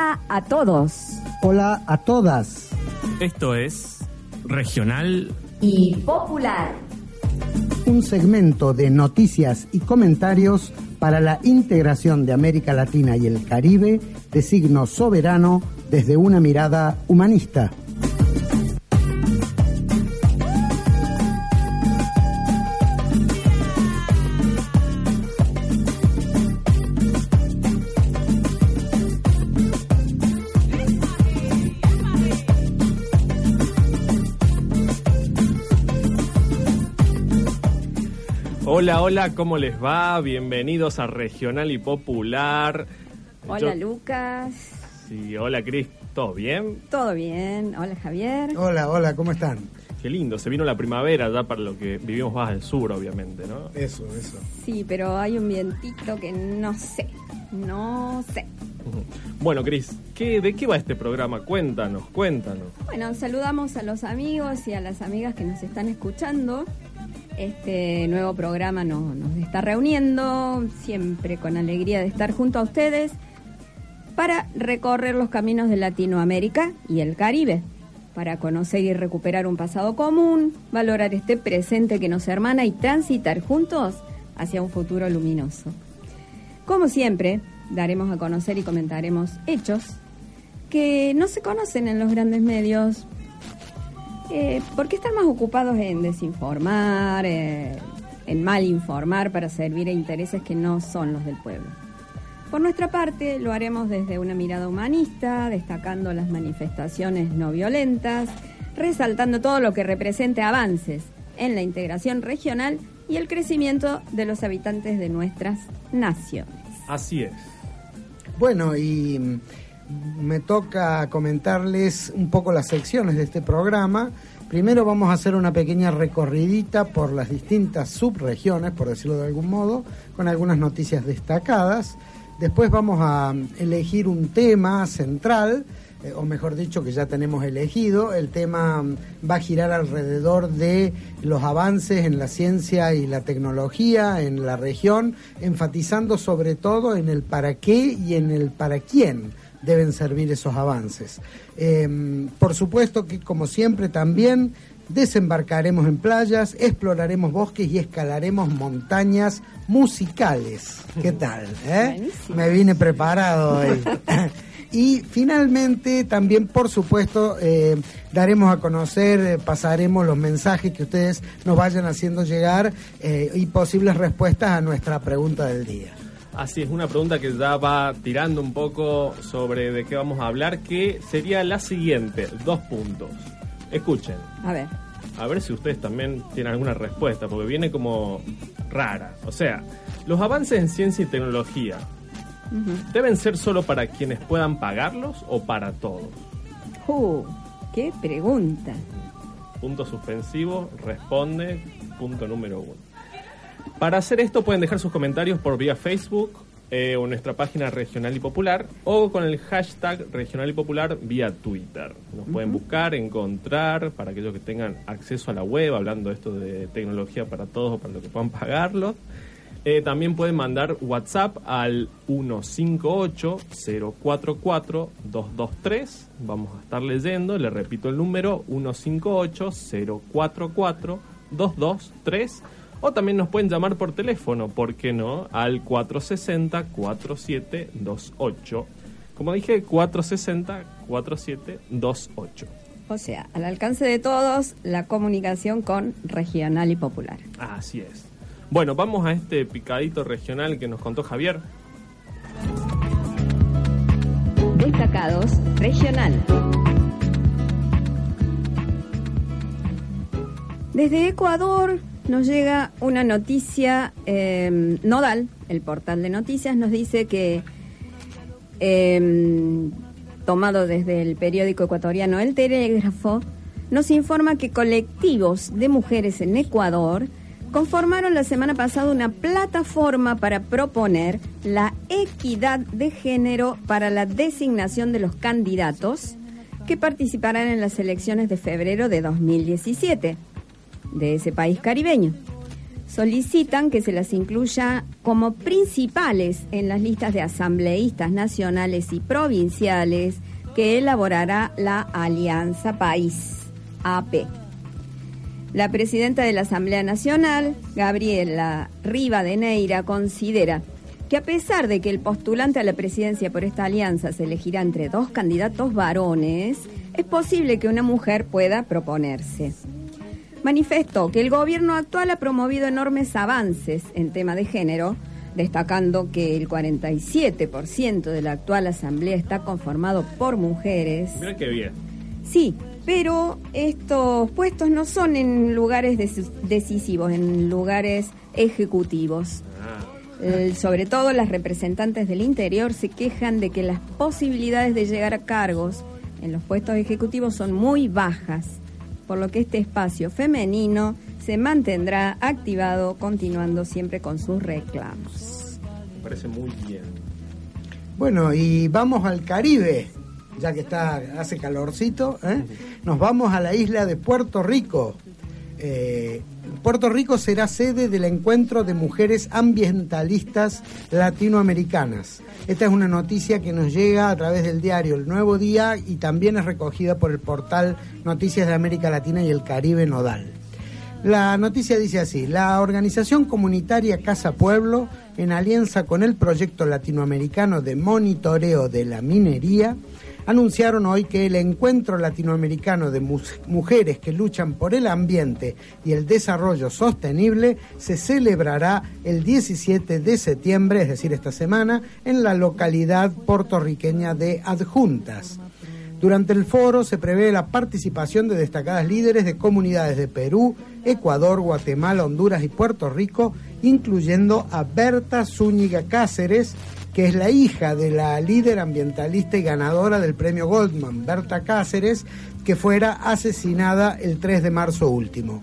Hola a todos. Hola a todas. Esto es Regional Y popular. Un segmento de noticias y comentarios para la integración de América Latina y el Caribe de signo soberano desde una mirada humanista. Hola, hola, ¿cómo les va? Bienvenidos a Regional y Popular. Hola Yo- Lucas. Sí, hola Cris, ¿todo bien? ¿Todo bien? Hola Javier. Hola, hola, ¿cómo están? Qué lindo, se vino la primavera ya para lo que vivimos más al sur, obviamente, ¿no? Eso, eso. Sí, pero hay un vientito que no sé. No sé. Ujú. Bueno, Cris, ¿qué, ¿de qué va este programa? Cuéntanos, cuéntanos. Bueno, saludamos a los amigos y a las amigas que nos están escuchando. Este nuevo programa nos, está reuniendo, siempre con alegría de estar junto a ustedes, para recorrer los caminos de Latinoamérica y el Caribe, para conocer y recuperar un pasado común, valorar este presente que nos hermana y transitar juntos hacia un futuro luminoso. Como siempre, daremos a conocer y comentaremos hechos que no se conocen en los grandes medios, eh, porque están más ocupados en desinformar, eh, en mal informar para servir a intereses que no son los del pueblo. Por nuestra parte, lo haremos desde una mirada humanista, destacando las manifestaciones no violentas, resaltando todo lo que represente avances en la integración regional y el crecimiento de los habitantes de nuestras naciones. Así es. Bueno, y me toca comentarles un poco las secciones de este programa. Primero vamos a hacer una pequeña recorridita por las distintas subregiones, por decirlo de algún modo, con algunas noticias destacadas. Después vamos a elegir un tema central, eh, o mejor dicho, que ya tenemos elegido. El tema mm, va a girar alrededor de los avances en la ciencia y la tecnología en la región, enfatizando sobre todo en el para qué y en el para quién deben servir esos avances. Eh, por supuesto que, como siempre, también desembarcaremos en playas, exploraremos bosques y escalaremos montañas musicales. ¿Qué tal? eh? Me vine preparado hoy. Y finalmente, también, por supuesto, eh, daremos a conocer, eh, pasaremos los mensajes que ustedes nos vayan haciendo llegar eh, y posibles respuestas a nuestra pregunta del día. Así es, una pregunta que ya va tirando un poco sobre de qué vamos a hablar, que sería la siguiente, dos puntos. Escuchen, A ver, a ver si ustedes también tienen alguna respuesta, porque viene como rara. O sea, los avances en ciencia y tecnología, ¿deben ser solo para quienes puedan pagarlos o para todos? uh, qué pregunta. Punto suspensivo, responde, punto número uno. Para hacer esto pueden dejar sus comentarios por vía Facebook eh, o nuestra página Regional y Popular o con el hashtag Regional y Popular vía Twitter. Nos pueden buscar, encontrar, para aquellos que tengan acceso a la web, hablando esto de tecnología para todos o para los que puedan pagarlo. Eh, también pueden mandar WhatsApp al 158-044-223. Vamos a estar leyendo, le repito el número, 158-044-223. O también nos pueden llamar por teléfono, ¿por qué no? Al 460-4728. Como dije, 460-4728. O sea, al alcance de todos, la comunicación con regional y popular. Así es. Bueno, vamos a este picadito regional que nos contó Javier. Destacados regional. Desde Ecuador nos llega una noticia, eh, Nodal, el portal de noticias, nos dice que em, tomado desde el periódico ecuatoriano El Telégrafo, nos informa que colectivos de mujeres en Ecuador conformaron la semana pasada una plataforma para proponer la equidad de género para la designación de los candidatos que participarán en las elecciones de febrero de 2017 de ese país caribeño. Solicitan que se las incluya como principales en las listas de asambleístas nacionales y provinciales que elaborará la Alianza País, AP. La presidenta de la Asamblea Nacional, Gabriela Riva de Neira, considera que a pesar de que el postulante a la presidencia por esta alianza se elegirá entre dos candidatos varones, es posible que una mujer pueda proponerse. Manifestó que el gobierno actual ha promovido enormes avances en tema de género, destacando que el 47% de la actual asamblea está conformado por mujeres. Mira qué bien. Sí, pero estos puestos no son en lugares decisivos, en lugares ejecutivos. Ah. sobre todo las representantes del interior se quejan de que las posibilidades de llegar a cargos en los puestos ejecutivos son muy bajas, por lo que este espacio femenino se mantendrá activado continuando siempre con sus reclamos. Me parece muy bien. Bueno, y vamos al Caribe ya que está hace calorcito, ¿eh? nos vamos a la isla de Puerto Rico. Eh, Puerto Rico será sede del encuentro de mujeres ambientalistas latinoamericanas. Esta es una noticia que nos llega a través del diario El Nuevo Día y también es recogida por el portal Noticias de América Latina y el Caribe Nodal. La noticia dice así, la organización comunitaria Casa Pueblo, en alianza con el proyecto latinoamericano de monitoreo de la minería, anunciaron hoy que el encuentro latinoamericano de mujeres que luchan por el ambiente y el desarrollo sostenible se celebrará el 17 de septiembre, es decir, esta semana, en la localidad puertorriqueña de Adjuntas. Durante el foro se prevé la participación de destacadas líderes de comunidades de Perú, Ecuador, Guatemala, Honduras y Puerto Rico, incluyendo a Berta Zúñiga Cáceres, que es la hija de la líder ambientalista y ganadora del premio Goldman, Berta Cáceres, que fuera asesinada el 3 de marzo último.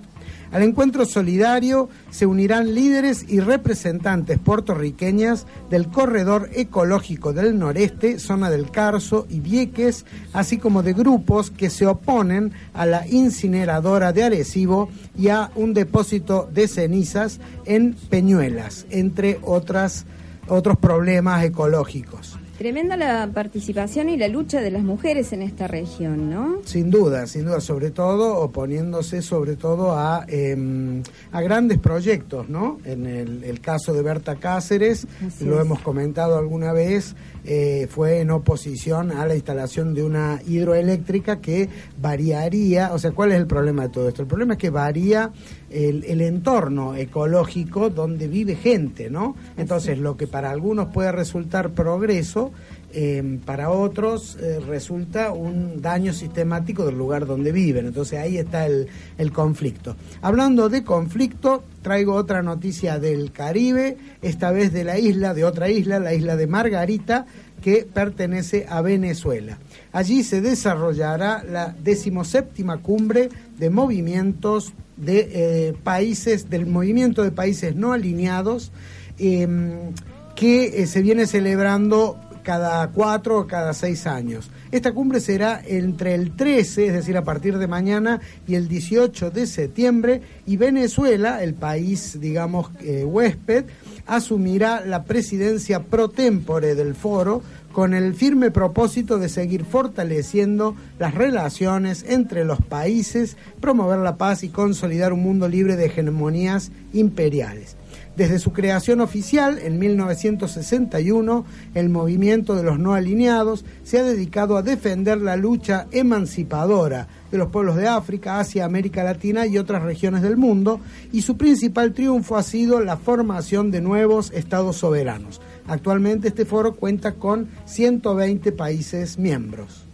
Al encuentro solidario se unirán líderes y representantes puertorriqueñas del corredor ecológico del noreste, zona del Carso y Vieques, así como de grupos que se oponen a la incineradora de Arecibo y a un depósito de cenizas en Peñuelas, entre otras otros problemas ecológicos. Tremenda la participación y la lucha de las mujeres en esta región, ¿no? Sin duda, sin duda, sobre todo oponiéndose sobre todo a, em, a grandes proyectos, ¿no? En el, caso de Berta Cáceres, lo hemos comentado alguna vez, eh, fue en oposición a la instalación de una hidroeléctrica que variaría, o sea, ¿cuál es el problema de todo esto? El problema es que varía el, el entorno ecológico donde vive gente, ¿no? Entonces, lo que para algunos puede resultar progreso, eh, para otros eh, resulta un daño sistemático del lugar donde viven. Entonces ahí está el, el, conflicto. Hablando de conflicto, traigo otra noticia del Caribe, esta vez de la isla, de otra isla, la isla de Margarita, que pertenece a Venezuela. Allí se desarrollará la decimoséptima cumbre de movimientos de eh, países, del movimiento de países no alineados, em, que se viene celebrando cada cuatro o cada seis años. Esta cumbre será entre el 13, es decir, a partir de mañana, y el 18 de septiembre, y Venezuela, el país, digamos, eh, huésped, asumirá la presidencia pro tempore del foro con el firme propósito de seguir fortaleciendo las relaciones entre los países, promover la paz y consolidar un mundo libre de hegemonías imperiales. Desde su creación oficial en 1961, el movimiento de los no alineados se ha dedicado a defender la lucha emancipadora de los pueblos de África, Asia, América Latina y otras regiones del mundo, y su principal triunfo ha sido la formación de nuevos estados soberanos. Actualmente este foro cuenta con 120 países miembros.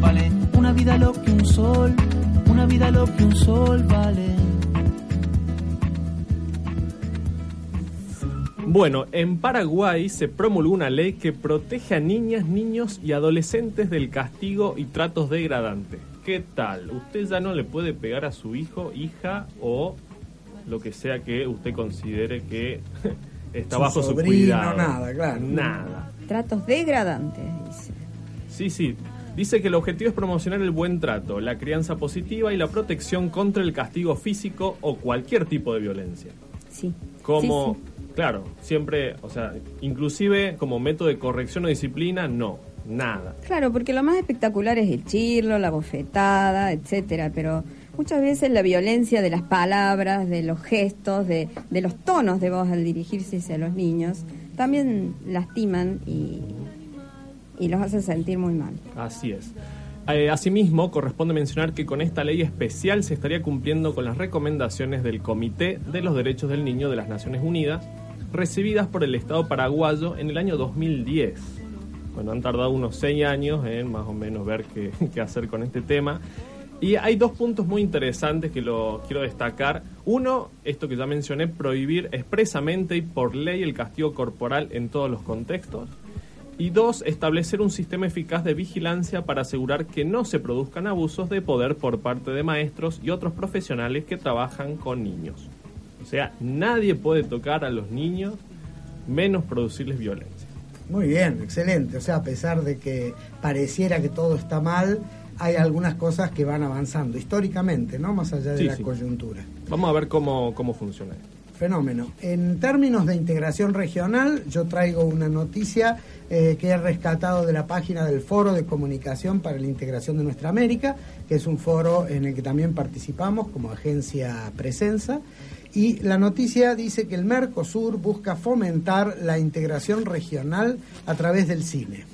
Vale, una vida lo que un sol, una vida lo que un sol vale. Bueno, en Paraguay se promulgó una ley que protege a niñas, niños y adolescentes del castigo y tratos degradantes. ¿Qué tal? Usted ya no le puede pegar a su hijo, hija o lo que sea que usted considere que está Su bajo su sobrino, cuidado. nada, claro. Nada. Tratos degradantes, dice. Sí, sí. Dice que el objetivo es promocionar el buen trato, la crianza positiva y la protección contra el castigo físico o cualquier tipo de violencia. Sí. Como, Sí, sí. claro, siempre, o sea, inclusive como método de corrección o disciplina, no, nada. Claro, porque lo más espectacular es el chirlo, la bofetada, etcétera, pero muchas veces la violencia de las palabras, de los gestos, de, de los tonos de voz al dirigirse hacia los niños, también lastiman y, y los hace sentir muy mal. Así es. Eh, asimismo, corresponde mencionar que con esta ley especial se estaría cumpliendo con las recomendaciones del Comité de los Derechos del Niño de las Naciones Unidas, recibidas por el Estado paraguayo en el año 2010. Bueno, han tardado unos seis años en más o menos ver qué, qué hacer con este tema. Y hay dos puntos muy interesantes que lo quiero destacar. Uno, esto que ya mencioné, prohibir expresamente y por ley el castigo corporal en todos los contextos. Y dos, establecer un sistema eficaz de vigilancia para asegurar que no se produzcan abusos de poder por parte de maestros y otros profesionales que trabajan con niños. O sea, nadie puede tocar a los niños menos producirles violencia. Muy bien, excelente. O sea, a pesar de que pareciera que todo está mal, hay algunas cosas que van avanzando históricamente, ¿no? Más allá de Sí, la sí. coyuntura. Vamos a ver cómo, cómo funciona esto. Fenómeno. En términos de integración regional, yo traigo una noticia eh, que he rescatado de la página del Foro de Comunicación para la Integración de Nuestra América, que es un foro en el que también participamos como agencia Presenza. Y la noticia dice que el Mercosur busca fomentar la integración regional a través del cine.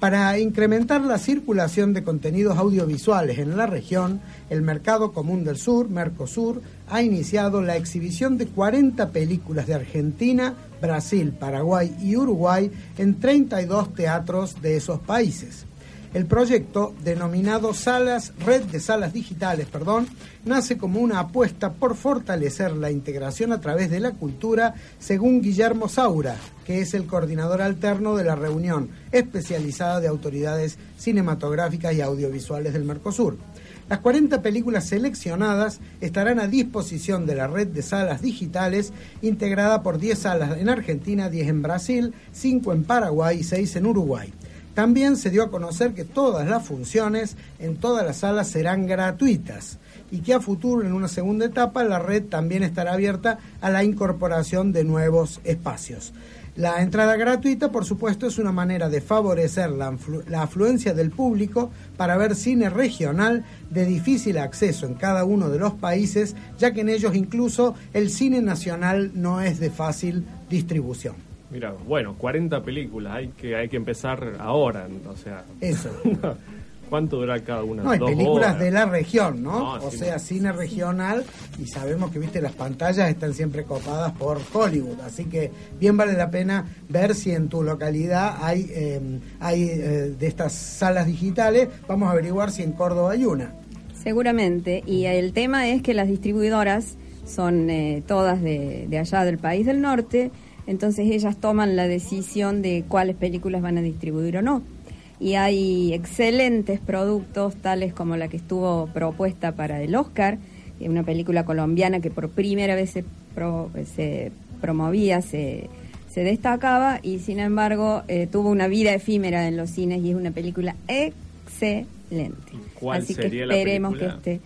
Para incrementar la circulación de contenidos audiovisuales en la región, el Mercado Común del Sur, Mercosur, ha iniciado la exhibición de 40 películas de Argentina, Brasil, Paraguay y Uruguay en 32 teatros de esos países. El proyecto, denominado Salas, Red de Salas Digitales, perdón, nace como una apuesta por fortalecer la integración a través de la cultura, según Guillermo Saura, que es el coordinador alterno de la reunión especializada de autoridades cinematográficas y audiovisuales del Mercosur. Las 40 películas seleccionadas estarán a disposición de la red de salas digitales, integrada por 10 salas en Argentina, 10 en Brasil, 5 en Paraguay y 6 en Uruguay. También se dio a conocer que todas las funciones en todas las salas serán gratuitas y que a futuro, en una segunda etapa, la red también estará abierta a la incorporación de nuevos espacios. La entrada gratuita, por supuesto, es una manera de favorecer la, la afluencia del público para ver cine regional de difícil acceso en cada uno de los países, ya que en ellos incluso el cine nacional no es de fácil distribución. Mira, bueno, 40 películas, hay que, hay que empezar ahora, o sea, Eso. ¿cuánto dura cada una? No, hay películas horas. de la región, ¿no? No, o sí, sea, no. cine regional y sabemos que, viste, las pantallas están siempre copadas por Hollywood, así que bien vale la pena ver si en tu localidad hay, eh, hay eh, de estas salas digitales. Vamos a averiguar si en Córdoba hay una. Seguramente. Y el tema es que las distribuidoras son eh, todas de, de allá del país del norte, entonces ellas toman la decisión de cuáles películas van a distribuir o no. Y hay excelentes productos, tales como la que estuvo propuesta para el Oscar, eh, una película colombiana que por primera vez se, pro- se promovía, se, se destacaba y sin embargo eh, tuvo una vida efímera en los cines y es una película excelente. ¿Cuál Así sería que esperemos que esté.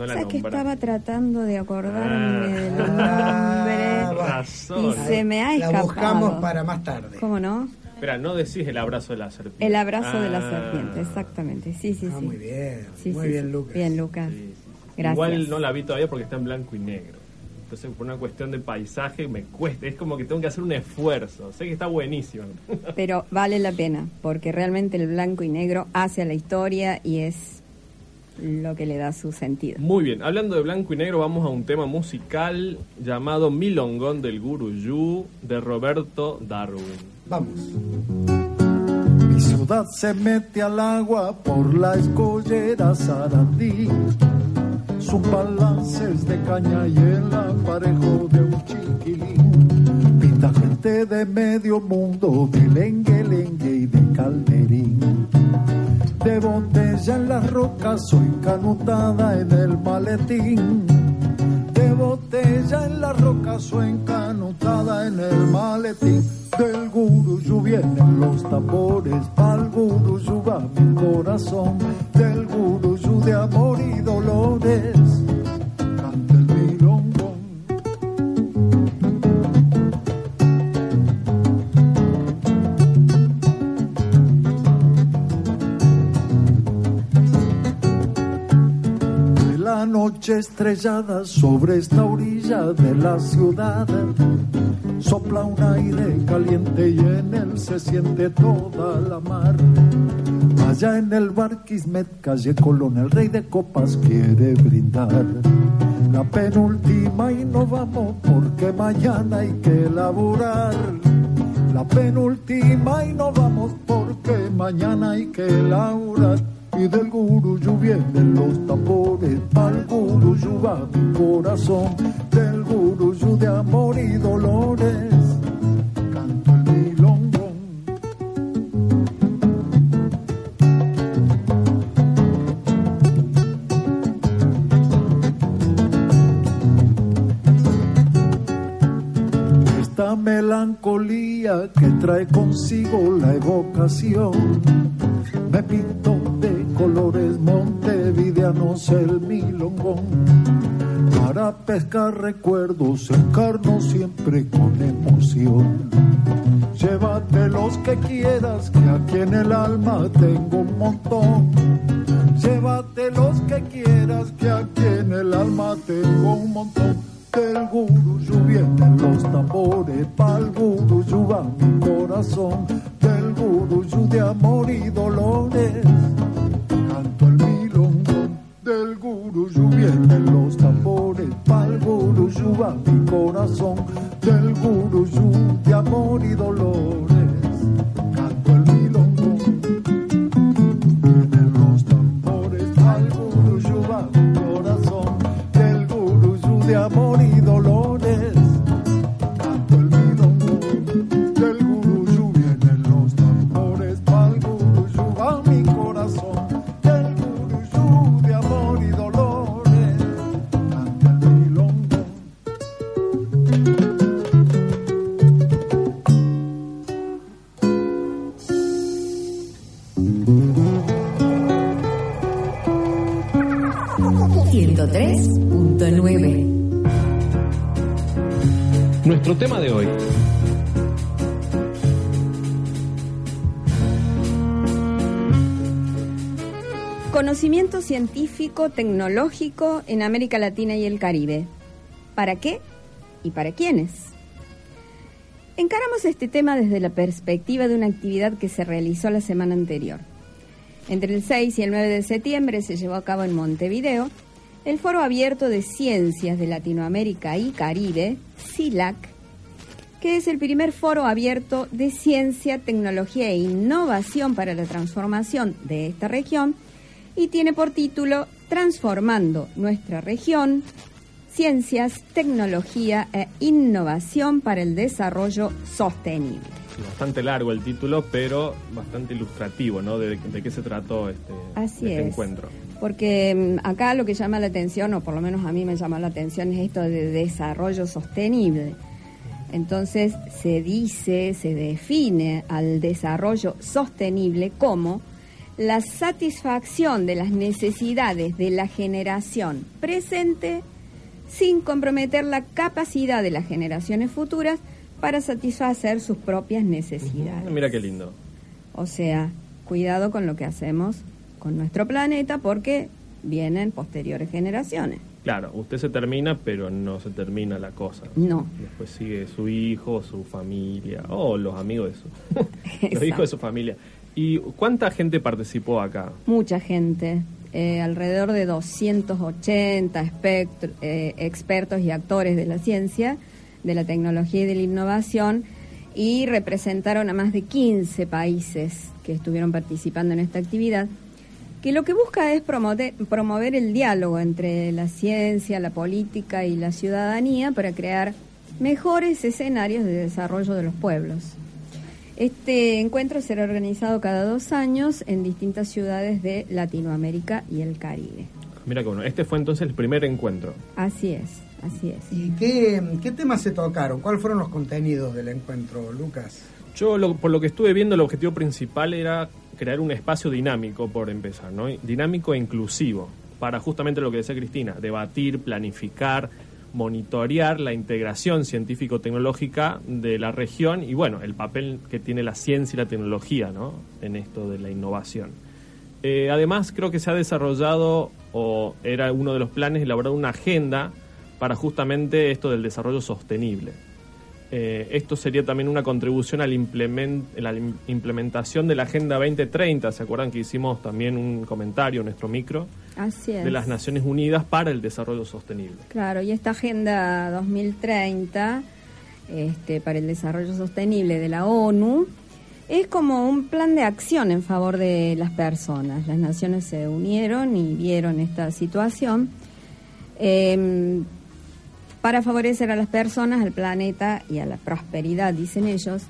No la ¿Sabes que estaba tratando de acordarme Ah. del Ah, nombre? razón. Y se me ha La escapado. buscamos para más tarde. ¿Cómo no? Espera, no decís el abrazo de la serpiente. El abrazo de la Ah. serpiente, exactamente. Sí, sí, Ah, sí. muy bien, Sí, muy sí, bien. Lucas. Bien, Lucas. Sí, sí, sí. Gracias. Igual no la vi todavía porque está en blanco y negro. Entonces, por una cuestión de paisaje, me cuesta. Es como que tengo que hacer un esfuerzo. Sé que está buenísimo. Pero vale la pena, porque realmente el blanco y negro hace a la historia y es lo que le da su sentido. Muy bien, hablando de blanco y negro, vamos a un tema musical llamado Milongón del Guruyú de Roberto Darwin. Vamos. Mi ciudad se mete al agua por la escollera Sarandí. Su balance es de caña y el aparejo de un chiquilín. Pinta gente gente de medio mundo, de lengue, lengue y de calderín. De botella en las rocas soy canutada en el maletín. De botella en las rocas soy encanutada en el maletín. Del guruyú vienen los tambores, pa'l guruyú va mi corazón. Del guruyú de amor y dolores, noche estrellada sobre esta orilla de la ciudad sopla un aire caliente y en él se siente toda la mar. Allá en el bar calle Colón, el rey de copas quiere brindar. La penúltima y no vamos porque mañana hay que laburar. La penúltima y no vamos porque mañana hay que laburar. Y del guruyú vienen los tambores, al guruyú va mi corazón, del guruyú de amor y dolores, canto el milongón. Esta melancolía que trae consigo la evocación me pinto de colores montevideanos el milongón. Para pescar recuerdos encarno siempre con emoción. Llévate los que quieras, que aquí en el alma tengo un montón. Tecnológico en América Latina y el Caribe. ¿Para qué y para quiénes? Encaramos este tema desde la perspectiva de una actividad que se realizó la semana anterior. Entre el 6 y el 9 de septiembre se llevó a cabo en Montevideo el Foro Abierto de Ciencias de Latinoamérica y Caribe, CILAC, que es el primer foro abierto de ciencia, tecnología e innovación para la transformación de esta región y tiene por título Transformando nuestra región, ciencias, tecnología e innovación para el desarrollo sostenible. Bastante largo el título, pero bastante ilustrativo, ¿no? De, de qué se trató este, Así este es. encuentro. Porque mm, acá lo que llama la atención, o por lo menos a mí me llama la atención, es esto de desarrollo sostenible. Entonces se dice, se define al desarrollo sostenible como la satisfacción de las necesidades de la generación presente sin comprometer la capacidad de las generaciones futuras para satisfacer sus propias necesidades. Mira qué lindo. O sea, cuidado con lo que hacemos con nuestro planeta porque vienen posteriores generaciones. Claro, usted se termina, pero no se termina la cosa. No. Después sigue su hijo, su familia, o los amigos de su... los hijos de su familia. ¿Y cuánta gente participó acá? Mucha gente, eh, alrededor de 280 espectro- eh, expertos y actores de la ciencia, de la tecnología y de la innovación, y representaron a más de 15 países que estuvieron participando en esta actividad, que lo que busca es promover, promover el diálogo entre la ciencia, la política y la ciudadanía para crear mejores escenarios de desarrollo de los pueblos. Este encuentro será organizado cada dos años en distintas ciudades de Latinoamérica y el Caribe. Mira que bueno, este fue entonces el primer encuentro. Así es, así es. ¿Y qué, qué temas se tocaron? ¿Cuáles fueron los contenidos del encuentro, Lucas? Yo, lo- por lo que estuve viendo, el objetivo principal era crear un espacio dinámico, por empezar, ¿no? Dinámico e inclusivo, para justamente lo que decía Cristina, debatir, planificar, monitorear la integración científico-tecnológica de la región y, bueno, el papel que tiene la ciencia y la tecnología, ¿no? En esto de la innovación. Eh, además, creo que se ha desarrollado, o era uno de los planes, elaborar una agenda para justamente esto del desarrollo sostenible. Eh, esto sería también una contribución a la, implement- la im- implementación de la Agenda 2030. ¿Se acuerdan que hicimos también un comentario en nuestro micro Así es. de las Naciones Unidas para el Desarrollo Sostenible? Claro, y esta Agenda 2030 este, para el Desarrollo Sostenible de la ONU es como un plan de acción en favor de las personas. Las naciones se unieron y vieron esta situación em, para favorecer a las personas, al planeta y a la prosperidad, dicen ellos.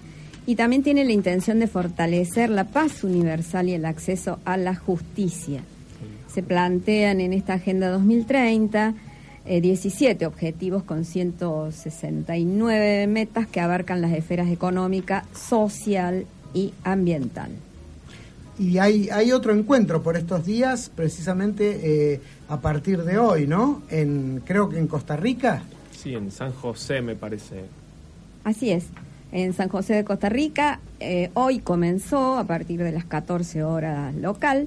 Y también tiene la intención de fortalecer la paz universal y el acceso a la justicia. Se plantean en esta Agenda 2030 eh, 17 objetivos con 169 metas que abarcan las esferas económica, social y ambiental. Y hay, hay otro encuentro por estos días, precisamente eh, a partir de hoy, ¿no? En, creo que en Costa Rica. Sí, en San José me parece. Así es. En San José de Costa Rica, eh, hoy comenzó a partir de las 14 horas local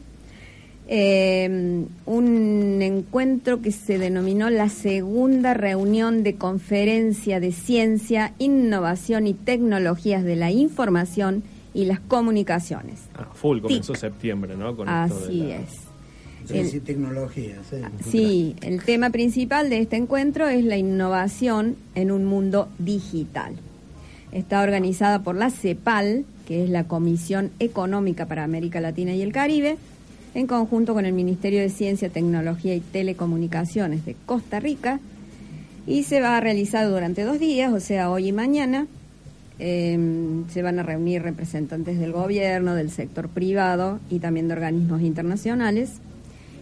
eh, un encuentro que se denominó la segunda reunión de conferencia de ciencia, innovación y tecnologías de la información y las comunicaciones. Ah, full, comenzó TIC. septiembre, ¿no? Con esto de Así la- es. Sí, El- sí, tecnología, sí. Sí, el tema principal de este encuentro es la innovación en un mundo digital. Está organizada por la CEPAL, que es la Comisión Económica para América Latina y el Caribe, en conjunto con el Ministerio de Ciencia, Tecnología y Telecomunicaciones de Costa Rica, y se va a realizar durante dos días, o sea, hoy y mañana. Eh, se van a reunir representantes del gobierno, del sector privado y también de organismos internacionales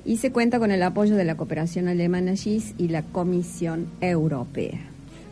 y se cuenta con el apoyo de la cooperación alemana GIS y la Comisión Europea.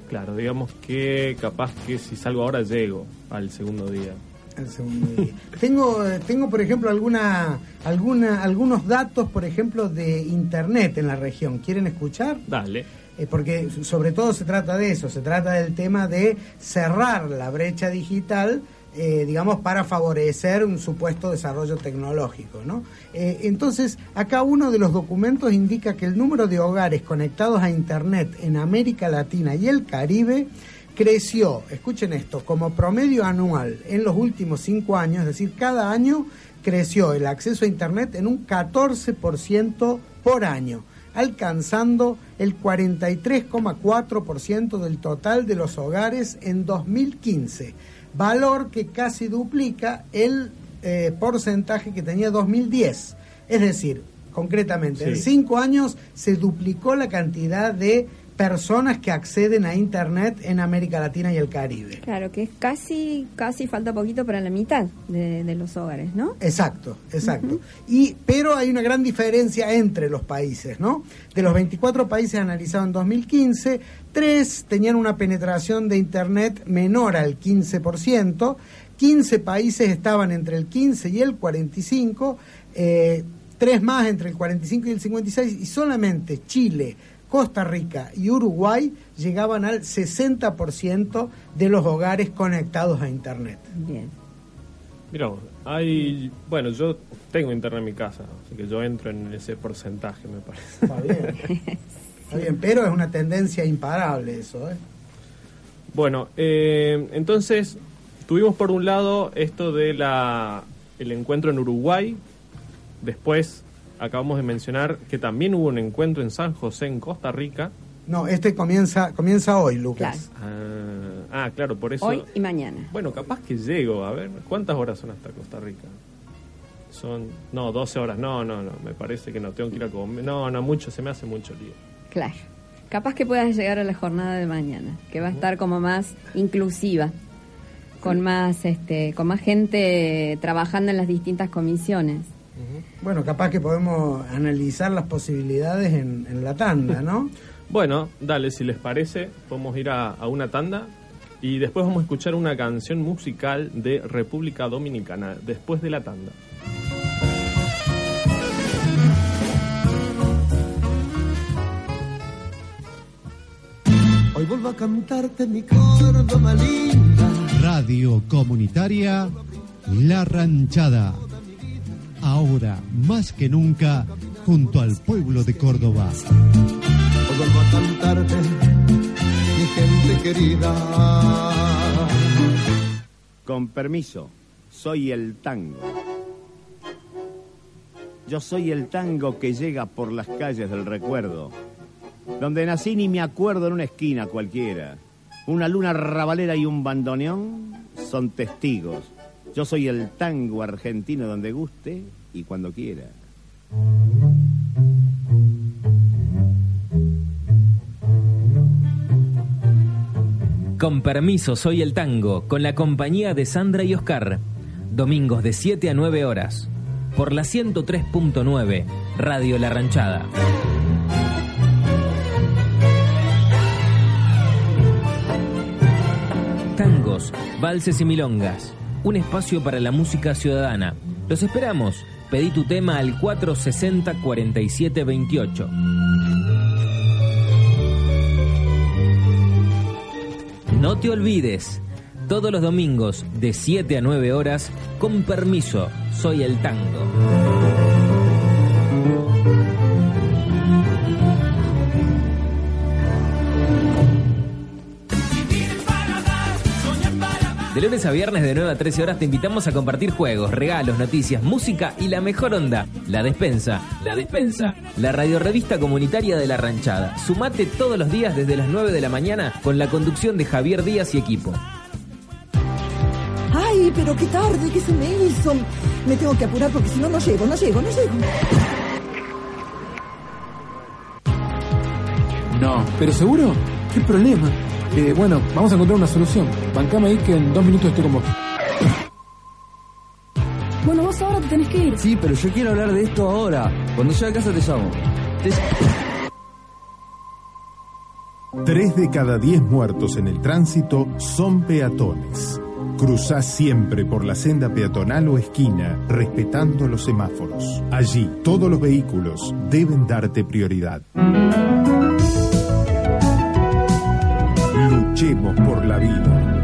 Claro, digamos que capaz que si salgo ahora llego al segundo día. El segundo día. tengo, tengo, por ejemplo, alguna, alguna, algunos datos, por ejemplo, de Internet en la región. ¿Quieren escuchar? Dale. Eh, porque sobre todo se trata de eso, se trata del tema de cerrar la brecha digital, eh, digamos, para favorecer un supuesto desarrollo tecnológico. ¿no? Eh, entonces, acá uno de los documentos indica que el número de hogares conectados a Internet en América Latina y el Caribe creció, escuchen esto, como promedio anual en los últimos cinco años, es decir, cada año creció el acceso a Internet en un 14% por año alcanzando el 43,4% del total de los hogares en 2015, valor que casi duplica el eh, porcentaje que tenía 2010. Es decir, concretamente, en cinco años se duplicó la cantidad de personas que acceden a Internet en América Latina y el Caribe. Claro, que es casi, casi falta poquito para la mitad de, de los hogares, ¿no? Exacto, exacto. Y pero hay una gran diferencia entre los países, ¿no? De los 24 países analizados en 2015, tres tenían una penetración de internet menor al 15%, 15 países estaban entre el 15 y el 45, eh, tres más entre el 45 y el 56 y solamente Chile, Costa Rica y Uruguay llegaban al 60% de los hogares conectados a internet. Bien. Mira, vos, hay. Bueno, yo tengo internet en mi casa, así que yo entro en ese porcentaje, me parece. Está bien. Está bien, pero es una tendencia imparable eso, ¿eh? Bueno, eh, entonces tuvimos por un lado esto de la el encuentro en Uruguay, después acabamos de mencionar que también hubo un encuentro en San José, en Costa Rica. No, este comienza comienza hoy, Lucas. Ah, ah, claro, por eso. Hoy y mañana. Bueno, capaz que llego, a ver, ¿cuántas horas son hasta Costa Rica? Son, no, 12 horas, no, no, no, me parece que no, tengo que ir a comer, no, no, mucho, se me hace mucho lío. Claro. capaz que puedas llegar a la jornada de mañana, que va a estar como más inclusiva, con más, este, con más gente trabajando en las distintas comisiones. Bueno, capaz que podemos analizar las posibilidades en, en la tanda, ¿no? Bueno, dale, si les parece, podemos ir a, a una tanda y después vamos a escuchar una canción musical de República Dominicana, después de la tanda. Hoy vuelvo a cantarte mi Córdoba linda. Radio Comunitaria La Ranchada. Ahora, más que nunca, junto al pueblo de Córdoba. Vuelvo a cantarte mi gente querida. Con permiso, soy el tango. Yo soy el tango que llega por las calles del recuerdo, donde nací ni me acuerdo en una esquina cualquiera. Una luna rabalera y un bandoneón son testigos. Yo soy el tango argentino donde guste y cuando quiera. Con permiso, soy el tango, con la compañía de Sandra y Oscar. Domingos de 7 a 9 horas. Por la 103.9, Radio La Ranchada. Tangos, valses y milongas. Un espacio para la música ciudadana. Los esperamos. Pedí tu tema al 460 4728. No te olvides, todos los domingos de 7 a 9 horas, con permiso, soy el tango. De lunes a viernes de 9 a 13 horas te invitamos a compartir juegos, regalos, noticias, música y la mejor onda, la despensa. La despensa. La radiorrevista comunitaria de la ranchada. Sumate todos los días desde las 9 de la mañana con la conducción de Javier Díaz y equipo. Ay, pero qué tarde, ¿qué se me hizo? Me tengo que apurar porque si no, no llego, no llego, no llego. No, pero seguro, ¿qué problema? Eh, bueno, vamos a encontrar una solución. Bancame ahí que en dos minutos estoy con vos. Bueno, vos ahora te tenés que ir. Sí, pero yo quiero hablar de esto ahora. Cuando llegue a casa te llamo. Tres de cada diez muertos en el tránsito son peatones. Cruzá siempre por la senda peatonal o esquina, respetando los semáforos. Allí, todos los vehículos deben darte prioridad. Por la vida.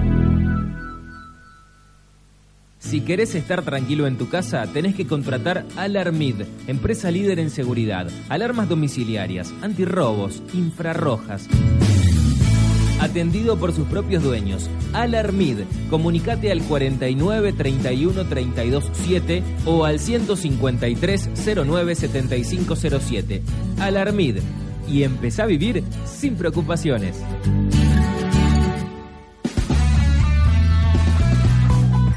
Si querés estar tranquilo en tu casa, tenés que contratar Alarmid, empresa líder en seguridad, alarmas domiciliarias, antirrobos, infrarrojas. Atendido por sus propios dueños. Alarmid. Comunicate al 49 31 32 7 o al 153 09 75 07. Alarmid. Y empezá a vivir sin preocupaciones.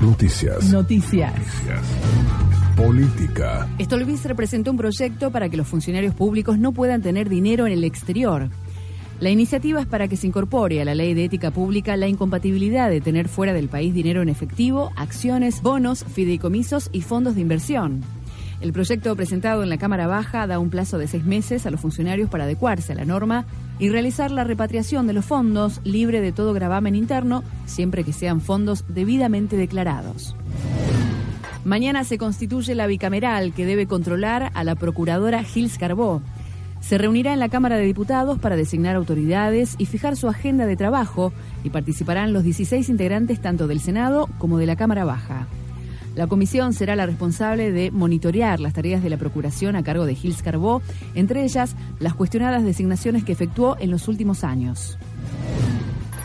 Noticias. Noticias. Política. Stolbizer presentó un proyecto para que los funcionarios públicos no puedan tener dinero en el exterior. La iniciativa es para que se incorpore a la ley de ética pública la incompatibilidad de tener fuera del país dinero en efectivo, acciones, bonos, fideicomisos y fondos de inversión. El proyecto presentado en la Cámara Baja da un plazo de seis meses a los funcionarios para adecuarse a la norma y realizar la repatriación de los fondos libre de todo gravamen interno, siempre que sean fondos debidamente declarados. Mañana se constituye la bicameral que debe controlar a la procuradora Gils Carbó. Se reunirá en la Cámara de Diputados para designar autoridades y fijar su agenda de trabajo y participarán los 16 integrantes tanto del Senado como de la Cámara Baja. La comisión será la responsable de monitorear las tareas de la Procuración a cargo de Gils Carbó, entre ellas las cuestionadas designaciones que efectuó en los últimos años.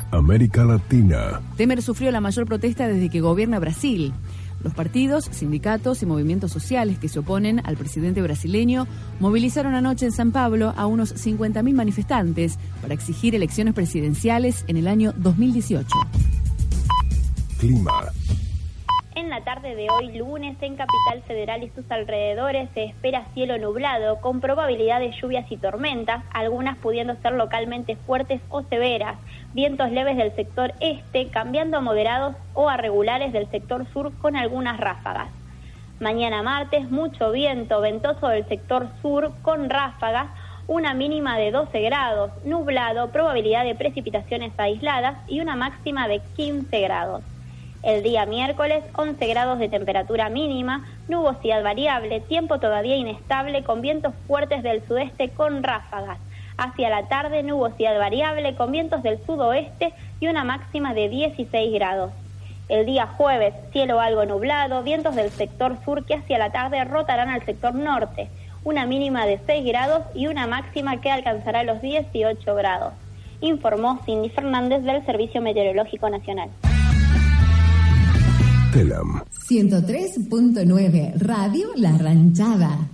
América Latina. Temer sufrió la mayor protesta desde que gobierna Brasil. Los partidos, sindicatos y movimientos sociales que se oponen al presidente brasileño movilizaron anoche en San Pablo a unos 50.000 manifestantes para exigir elecciones presidenciales en el año 2018. Clima. En la tarde de hoy, lunes, en Capital Federal y sus alrededores se espera cielo nublado, con probabilidad de lluvias y tormentas, algunas pudiendo ser localmente fuertes o severas. Vientos leves del sector este, cambiando a moderados o a regulares del sector sur con algunas ráfagas. Mañana martes, mucho viento ventoso del sector sur con ráfagas, una mínima de 12 grados, nublado, probabilidad de precipitaciones aisladas y una máxima de 15 grados. El día miércoles, 11 grados de temperatura mínima, nubosidad variable, tiempo todavía inestable con vientos fuertes del sudeste con ráfagas. Hacia la tarde, nubosidad variable con vientos del sudoeste y una máxima de 16 grados. El día jueves, cielo algo nublado, vientos del sector sur que hacia la tarde rotarán al sector norte, una mínima de 6 grados y una máxima que alcanzará los 18 grados. Informó Cindy Fernández del Servicio Meteorológico Nacional. Telam. 103.9 Radio La Ranchada.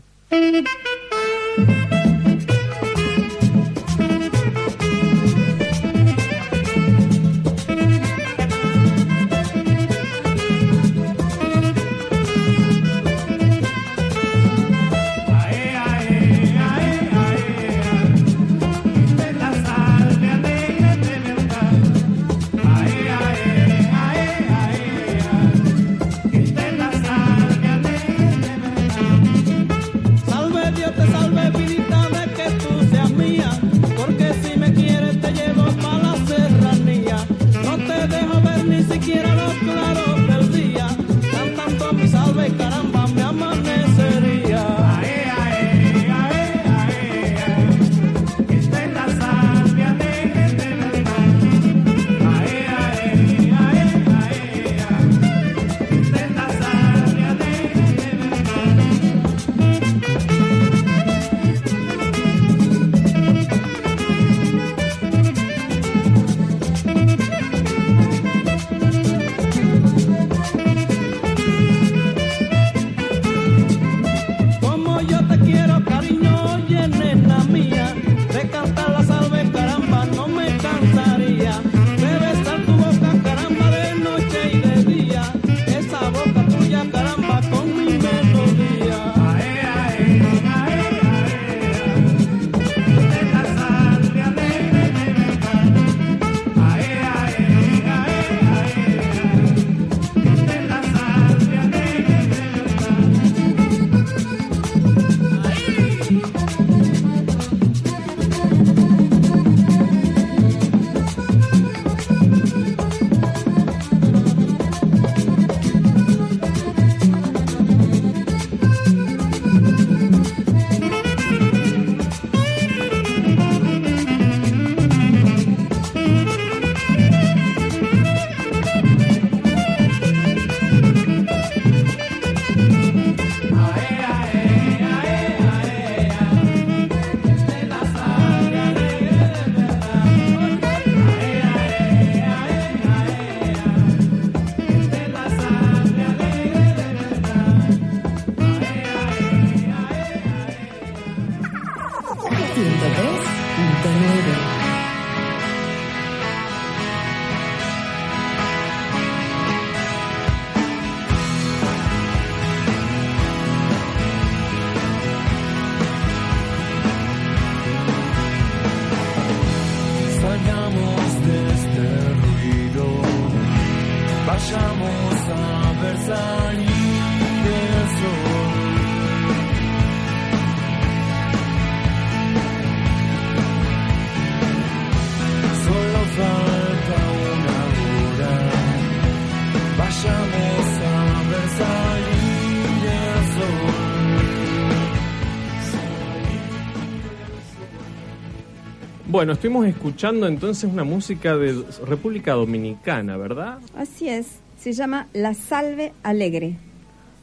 Bueno, estuvimos escuchando entonces una música de República Dominicana, ¿verdad? Así es, se llama La Salve Alegre.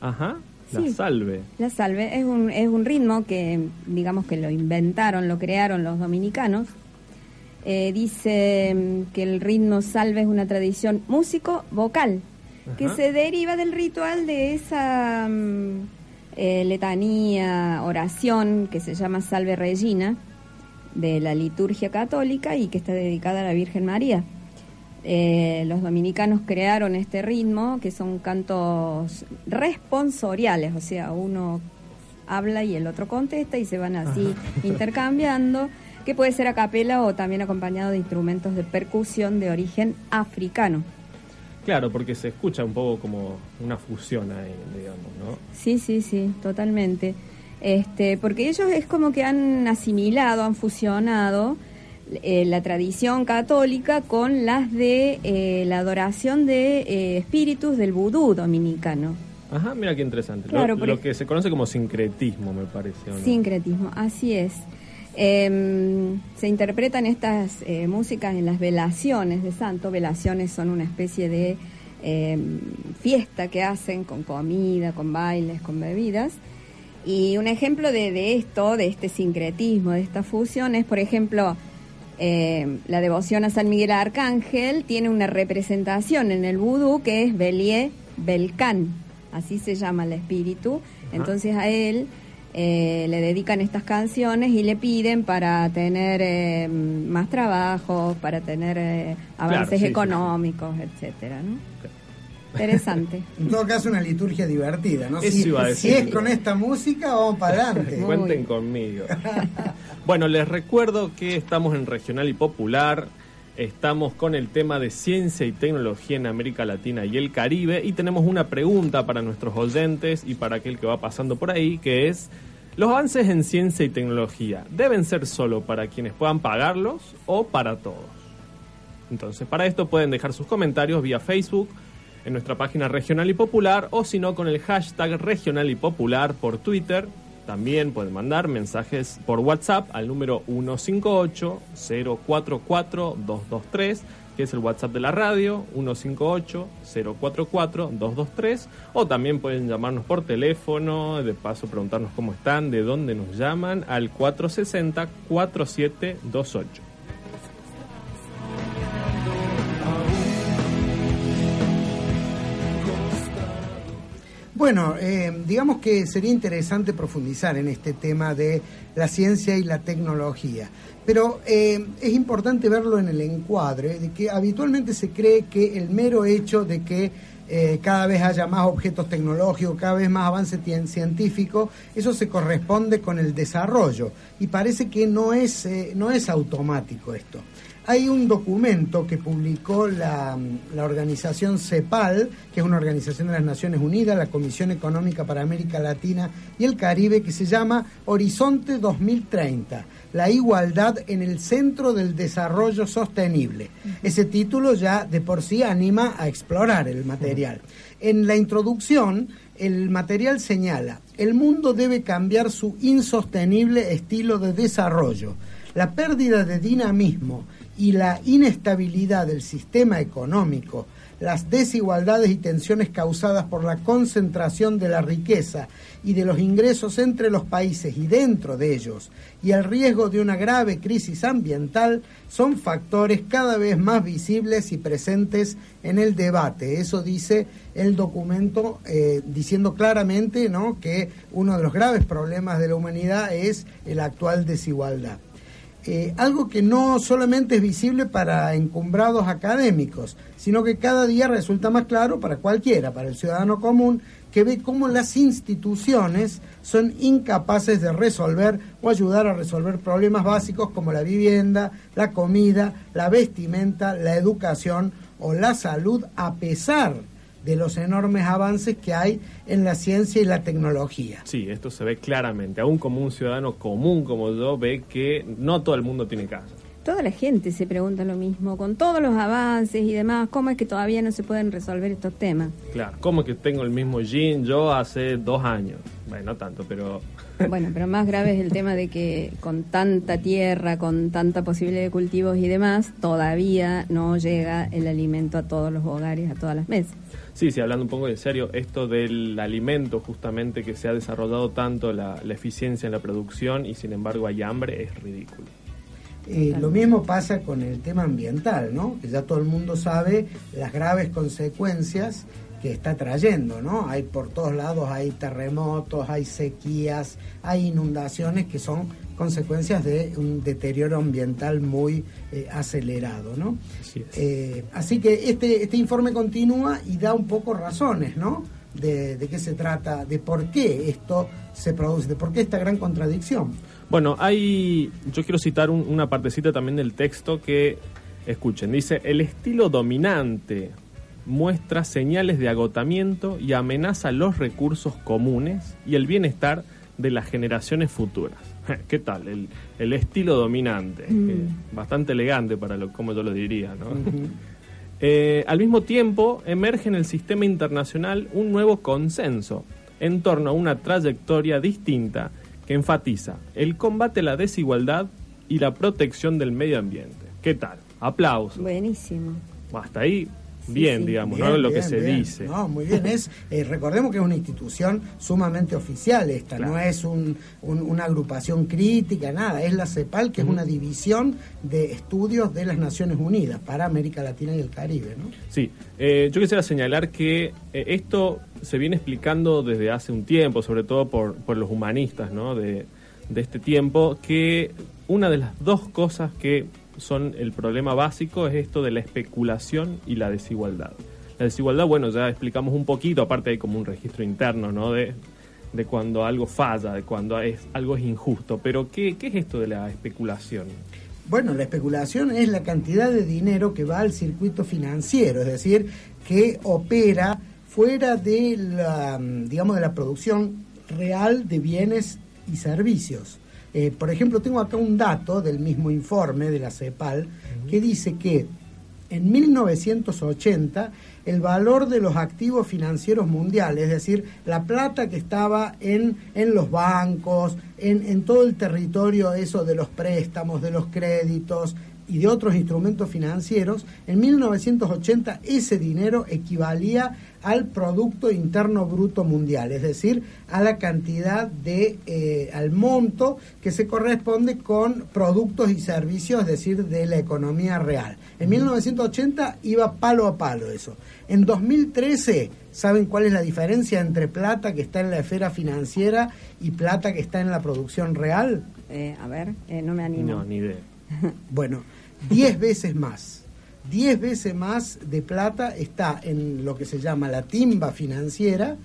Ajá, la Sí. salve. La salve es un, es un ritmo que, digamos que lo inventaron, lo crearon los dominicanos. Eh, dice mm, que el ritmo salve es una tradición músico-vocal que Ajá. se deriva del ritual de esa mm, eh, letanía, oración que se llama Salve Regina de la liturgia católica y que está dedicada a la Virgen María. eh, los dominicanos crearon este ritmo, que son cantos responsoriales, o sea, uno habla y el otro contesta y se van así intercambiando, que puede ser a capela o también acompañado de instrumentos de percusión de origen africano. Claro, porque se escucha un poco como una fusión ahí, digamos, ¿no? Sí, sí, sí, totalmente. Este, porque ellos es como que han asimilado, han fusionado eh, la tradición católica con las de eh, la adoración de eh, espíritus del vudú dominicano. Ajá, mira qué interesante. Claro, lo, que se conoce como sincretismo, me parece. ¿o no? Sincretismo, así es. Em, se interpretan estas eh, músicas en las velaciones de santo. Velaciones son una especie de em, fiesta que hacen con comida, con bailes, con bebidas. Y un ejemplo de, de esto, de este sincretismo, de esta fusión, es, por ejemplo, em, la devoción a San Miguel Arcángel tiene una representación en el vudú que es Belie Belcán, así se llama el espíritu. Entonces a él eh, le dedican estas canciones y le piden para tener eh, más trabajo, para tener eh, avances sí, sí. económicos, etcétera, ¿no? Interesante. En todo caso, una liturgia divertida, ¿no? Eso Si, iba a si decir. es con esta música, vamos para adelante. Cuenten conmigo. bueno, les recuerdo que estamos en Regional y Popular. Estamos con el tema de ciencia y tecnología en América Latina y el Caribe y tenemos una pregunta para nuestros oyentes y para aquel que va pasando por ahí, que es, ¿los avances en ciencia y tecnología deben ser solo para quienes puedan pagarlos o para todos? Entonces, para esto pueden dejar sus comentarios vía Facebook, en nuestra página Regional y Popular, o si no, con el hashtag Regional y Popular por Twitter. También pueden mandar mensajes por WhatsApp al número 158-044-223, que es el WhatsApp de la radio, 158-044-223, o también pueden llamarnos por teléfono, de paso preguntarnos cómo están, de dónde nos llaman, al 460-4728. Bueno, eh, digamos que sería interesante profundizar en este tema de la ciencia y la tecnología, pero eh, es importante verlo en el encuadre de que habitualmente se cree que el mero hecho de que eh, cada vez haya más objetos tecnológicos, cada vez más avance científico, eso se corresponde con el desarrollo y parece que no es, no es automático esto. Hay un documento que publicó la, la organización CEPAL, que es una organización de las Naciones Unidas, la Comisión Económica para América Latina y el Caribe, que se llama Horizonte 2030, la igualdad en el centro del desarrollo sostenible. Ese título ya de por sí anima a explorar el material. En la introducción, el material señala, el mundo debe cambiar su insostenible estilo de desarrollo. La pérdida de dinamismo y la inestabilidad del sistema económico, las desigualdades y tensiones causadas por la concentración de la riqueza y de los ingresos entre los países y dentro de ellos, y el riesgo de una grave crisis ambiental son factores cada vez más visibles y presentes en el debate. Eso dice el documento eh, diciendo claramente ¿no? que uno de los graves problemas de la humanidad es la actual desigualdad. Eh, algo que no solamente es visible para encumbrados académicos, sino que cada día resulta más claro para cualquiera, para el ciudadano común, que ve cómo las instituciones son incapaces de resolver o ayudar a resolver problemas básicos como la vivienda, la comida, la vestimenta, la educación o la salud, a pesar los enormes avances que hay en la ciencia y la tecnología. Sí, esto se ve claramente. Aún como un ciudadano común como yo ve que no todo el mundo tiene casa. Toda la gente se pregunta lo mismo, con todos los avances y demás, ¿cómo es que todavía no se pueden resolver estos temas? Claro, como que tengo el mismo jean yo hace dos años. Bueno, no tanto, pero... Bueno, pero más grave es el tema de que con tanta tierra, con tanta posibilidad de cultivos y demás, todavía no llega el alimento a todos los hogares, a todas las mesas. Sí, sí, hablando un poco de serio, esto del alimento justamente que se ha desarrollado tanto la, la eficiencia en la producción y sin embargo hay hambre es ridículo. Eh, lo mismo pasa con el tema ambiental, ¿no? Que ya todo el mundo sabe las graves consecuencias que está trayendo, ¿no? Hay por todos lados, hay terremotos, hay sequías, hay inundaciones que son consecuencias de un deterioro ambiental muy eh, acelerado, ¿no? Así es. Eh, así que este, este informe continúa y da un poco razones, ¿no? De, de qué se trata, de por qué esto se produce, de por qué esta gran contradicción. Bueno, hay. Yo quiero citar un- una partecita también del texto que. Escuchen, dice: El estilo dominante muestra señales de agotamiento y amenaza los recursos comunes y el bienestar de las generaciones futuras. ¿Qué tal? El, el estilo dominante. Mm. Eh, bastante elegante para lo, como yo lo diría, ¿no? Eh, al mismo tiempo, emerge en el sistema internacional un nuevo consenso en torno a una trayectoria distinta que enfatiza el combate a la desigualdad y la protección del medio ambiente. ¿Qué tal? Aplausos. Buenísimo. Hasta ahí, bien, sí. digamos, Bien, ¿no? Lo que se bien. dice. No, muy bien. Es, eh, recordemos que es una institución sumamente oficial esta, no es un- un- una agrupación crítica, nada. Es la CEPAL, que es una división de estudios de las Naciones Unidas para América Latina y el Caribe, ¿no? Sí, eh, yo quisiera señalar que eh, esto se viene explicando desde hace un tiempo, sobre todo por, por los humanistas ¿no? de, de este tiempo, que una de las dos cosas que son el problema básico es esto de la especulación y la desigualdad. La desigualdad, bueno, ya explicamos un poquito, aparte hay como un registro interno, ¿no? De, de cuando algo falla, de cuando es, algo es injusto. Pero, ¿qué, ¿qué es esto de la especulación? Bueno, la especulación es la cantidad de dinero que va al circuito financiero, es decir, que opera fuera de la, digamos, de la producción real de bienes y servicios. Eh, por ejemplo, tengo acá un dato del mismo informe de la CEPAL que dice que en 1980 el valor de los activos financieros mundiales, es decir, la plata que estaba en, en los bancos, en, en todo el territorio eso de los préstamos, de los créditos y de otros instrumentos financieros, en 1980 ese dinero equivalía al Producto Interno Bruto Mundial, es decir, a la cantidad de, eh, al monto que se corresponde con productos y servicios, es decir, de la economía real. En 1980 iba palo a palo eso. En 2013, ¿saben cuál es la diferencia entre plata que está en la esfera financiera y plata que está en la producción real? Eh, a ver, eh, no me animo. No, ni idea. Bueno, 10 veces más. 10 veces más de plata está en lo que se llama la timba financiera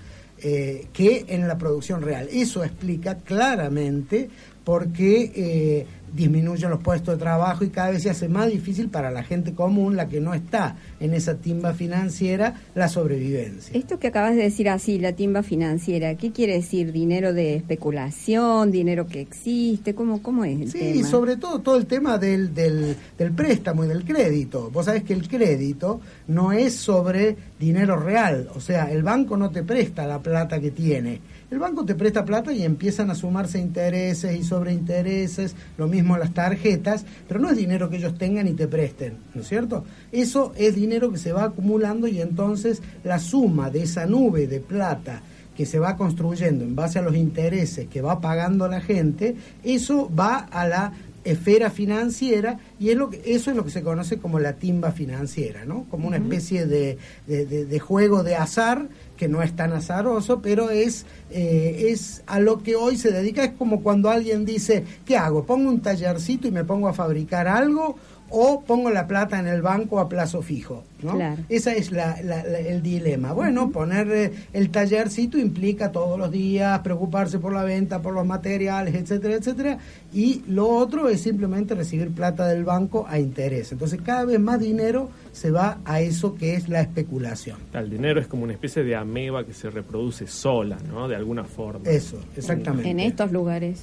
eh, que en la producción real. Eso explica claramente por qué eh, disminuyen los puestos de trabajo y cada vez se hace más difícil para la gente común, la que no está en esa timba financiera, la sobrevivencia. Esto que acabas de decir así, la timba financiera, ¿qué quiere decir? ¿Dinero de especulación? ¿Dinero que existe? ¿Cómo, cómo es el Sí, tema? sobre todo todo el tema del, del, del préstamo y del crédito. Vos sabés que el crédito no es sobre dinero real, o sea, el banco no te presta la plata que tiene. El banco te presta plata y empiezan a sumarse intereses y sobreintereses, lo mismo las tarjetas, pero no es dinero que ellos tengan y te presten, ¿no es cierto? Eso es dinero que se va acumulando y entonces la suma de esa nube de plata que se va construyendo en base a los intereses que va pagando la gente, eso va a la esfera financiera y es lo que, eso es lo que se conoce como la timba financiera, ¿no? Como una especie de, de- de- de juego de azar que no es tan azaroso, pero es, eh, es a lo que hoy se dedica, es como cuando alguien dice, ¿qué hago? ¿Pongo un tallercito y me pongo a fabricar algo? ¿O pongo la plata en el banco a plazo fijo? ¿no? Claro. Ese es la- la- la- el dilema. Bueno, poner eh, el tallercito implica todos los días preocuparse por la venta, por los materiales, etcétera, etcétera. Y lo otro es simplemente recibir plata del banco a interés. Entonces cada vez más dinero se va a eso que es la especulación. El dinero es como una especie de ameba que se reproduce sola, ¿no? De alguna forma. Eso, exactamente. En estos lugares,